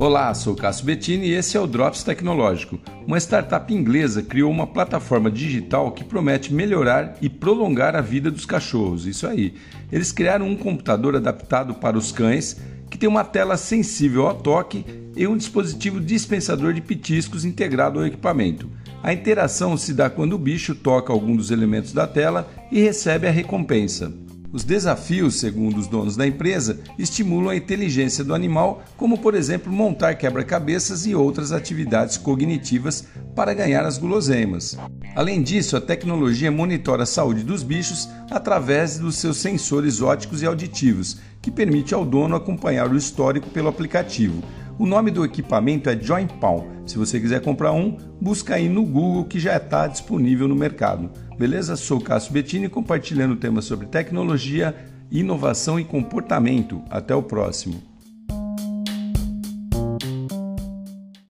Olá, sou Cássio Bettini e esse é o Drops Tecnológico. Uma startup inglesa criou uma plataforma digital que promete melhorar e prolongar a vida dos cachorros. Isso aí. Eles criaram um computador adaptado para os cães que tem uma tela sensível ao toque e um dispositivo dispensador de pitiscos integrado ao equipamento. A interação se dá quando o bicho toca algum dos elementos da tela e recebe a recompensa. Os desafios, segundo os donos da empresa, estimulam a inteligência do animal, como por exemplo montar quebra-cabeças e outras atividades cognitivas para ganhar as guloseimas. Além disso, a tecnologia monitora a saúde dos bichos através dos seus sensores óticos e auditivos, que permite ao dono acompanhar o histórico pelo aplicativo. O nome do equipamento é Joint Palm. Se você quiser comprar um, busca aí no Google que já está disponível no mercado. Beleza? Sou Cássio Bettini compartilhando temas sobre tecnologia, inovação e comportamento. Até o próximo.